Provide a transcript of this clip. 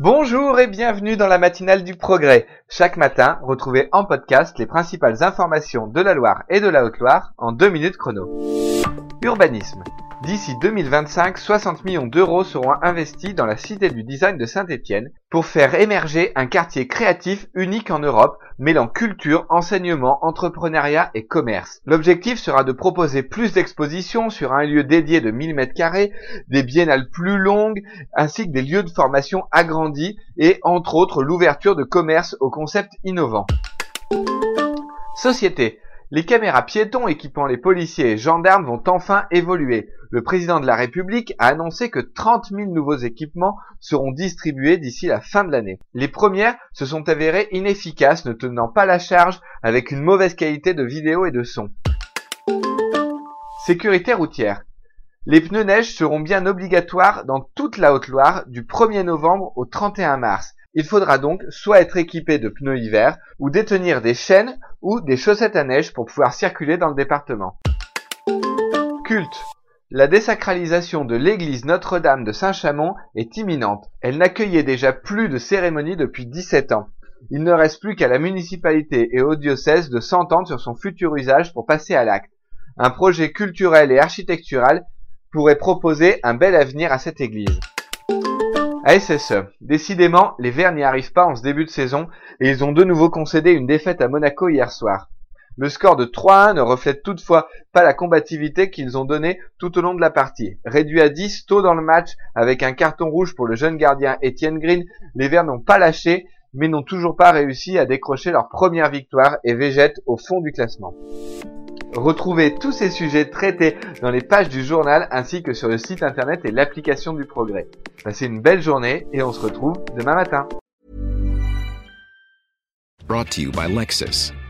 Bonjour et bienvenue dans la matinale du progrès. Chaque matin, retrouvez en podcast les principales informations de la Loire et de la Haute-Loire en deux minutes chrono. Urbanisme. D'ici 2025, 60 millions d'euros seront investis dans la Cité du Design de Saint-Étienne pour faire émerger un quartier créatif unique en Europe, mêlant culture, enseignement, entrepreneuriat et commerce. L'objectif sera de proposer plus d'expositions sur un lieu dédié de 1000 m2, des biennales plus longues, ainsi que des lieux de formation agrandis et, entre autres, l'ouverture de commerce aux concepts innovants. Société. Les caméras piétons équipant les policiers et gendarmes vont enfin évoluer. Le président de la République a annoncé que 30 000 nouveaux équipements seront distribués d'ici la fin de l'année. Les premières se sont avérées inefficaces, ne tenant pas la charge avec une mauvaise qualité de vidéo et de son. Sécurité routière. Les pneus neige seront bien obligatoires dans toute la Haute-Loire du 1er novembre au 31 mars. Il faudra donc soit être équipé de pneus hiver ou détenir des chaînes ou des chaussettes à neige pour pouvoir circuler dans le département. Culte. La désacralisation de l'église Notre-Dame de Saint-Chamond est imminente. Elle n'accueillait déjà plus de cérémonies depuis 17 ans. Il ne reste plus qu'à la municipalité et au diocèse de s'entendre sur son futur usage pour passer à l'acte. Un projet culturel et architectural pourrait proposer un bel avenir à cette église. ASSE. Décidément, les Verts n'y arrivent pas en ce début de saison et ils ont de nouveau concédé une défaite à Monaco hier soir. Le score de 3-1 ne reflète toutefois pas la combativité qu'ils ont donnée tout au long de la partie. Réduit à 10 tôt dans le match avec un carton rouge pour le jeune gardien Étienne Green, les Verts n'ont pas lâché mais n'ont toujours pas réussi à décrocher leur première victoire et végètent au fond du classement. Retrouvez tous ces sujets traités dans les pages du journal ainsi que sur le site internet et l'application du progrès. Passez une belle journée et on se retrouve demain matin.